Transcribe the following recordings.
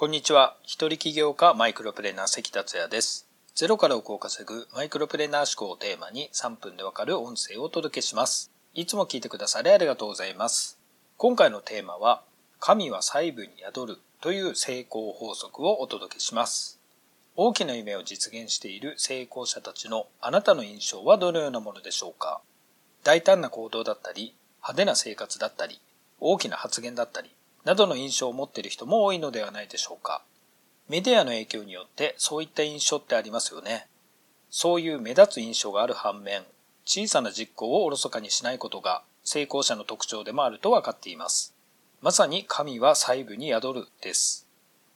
こんにちは。一人起業家マイクロプレーナー関達也です。ゼロから億を稼ぐマイクロプレーナー思考をテーマに3分でわかる音声をお届けします。いつも聞いてくださりありがとうございます。今回のテーマは、神は細部に宿るという成功法則をお届けします。大きな夢を実現している成功者たちのあなたの印象はどのようなものでしょうか大胆な行動だったり、派手な生活だったり、大きな発言だったり、などの印象を持っている人も多いのではないでしょうか。メディアの影響によってそういった印象ってありますよね。そういう目立つ印象がある反面、小さな実行をおろそかにしないことが成功者の特徴でもあると分かっています。まさに神は細部に宿るです。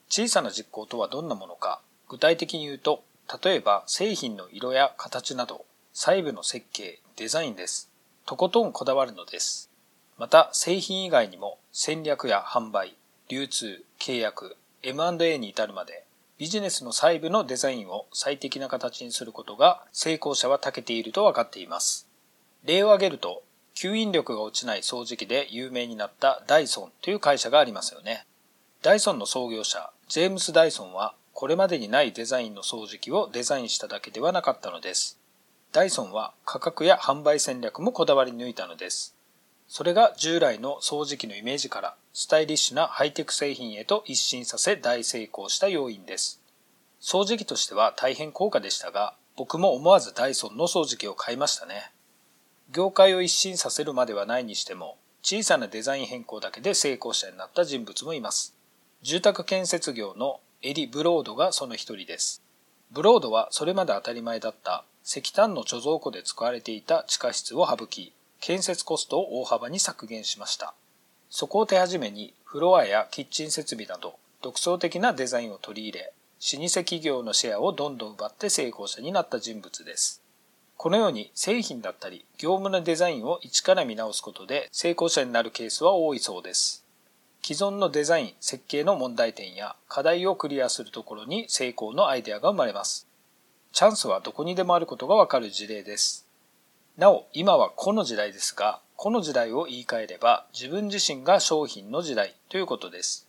小さな実行とはどんなものか、具体的に言うと、例えば製品の色や形など、細部の設計、デザインです。とことんこだわるのです。また製品以外にも戦略や販売、流通、契約、M&A に至るまでビジネスの細部のデザインを最適な形にすることが成功者は長けていると分かっています。例を挙げると、吸引力が落ちない掃除機で有名になったダイソンという会社がありますよね。ダイソンの創業者、ジェームス・ダイソンはこれまでにないデザインの掃除機をデザインしただけではなかったのです。ダイソンは価格や販売戦略もこだわり抜いたのです。それが従来の掃除機のイメージからスタイリッシュなハイテク製品へと一新させ大成功した要因です。掃除機としては大変高価でしたが、僕も思わずダイソンの掃除機を買いましたね。業界を一新させるまではないにしても、小さなデザイン変更だけで成功者になった人物もいます。住宅建設業のエリ・ブロードがその一人です。ブロードはそれまで当たり前だった石炭の貯蔵庫で使われていた地下室を省き、建設コストを大幅に削減しました。そこを手始めにフロアやキッチン設備など独創的なデザインを取り入れ、老舗企業のシェアをどんどん奪って成功者になった人物です。このように製品だったり業務のデザインを一から見直すことで成功者になるケースは多いそうです。既存のデザイン、設計の問題点や課題をクリアするところに成功のアイデアが生まれます。チャンスはどこにでもあることがわかる事例です。なお、今はこの時代ですが、この時代を言い換えれば自分自身が商品の時代ということです。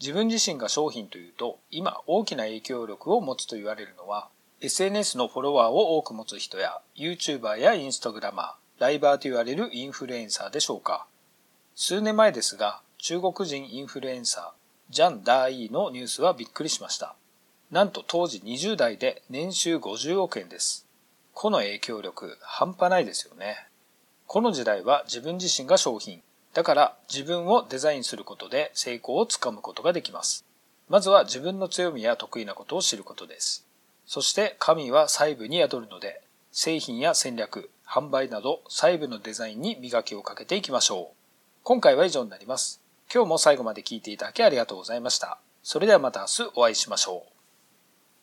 自分自身が商品というと、今大きな影響力を持つと言われるのは、SNS のフォロワーを多く持つ人や、YouTuber や Instagramer、ライバーと言われるインフルエンサーでしょうか。数年前ですが、中国人インフルエンサー、ジャン・ダーイーのニュースはびっくりしました。なんと当時20代で年収50億円です。個の影響力半端ないですよね。この時代は自分自身が商品。だから自分をデザインすることで成功をつかむことができます。まずは自分の強みや得意なことを知ることです。そして神は細部に宿るので、製品や戦略、販売など細部のデザインに磨きをかけていきましょう。今回は以上になります。今日も最後まで聞いていただきありがとうございました。それではまた明日お会いしましょう。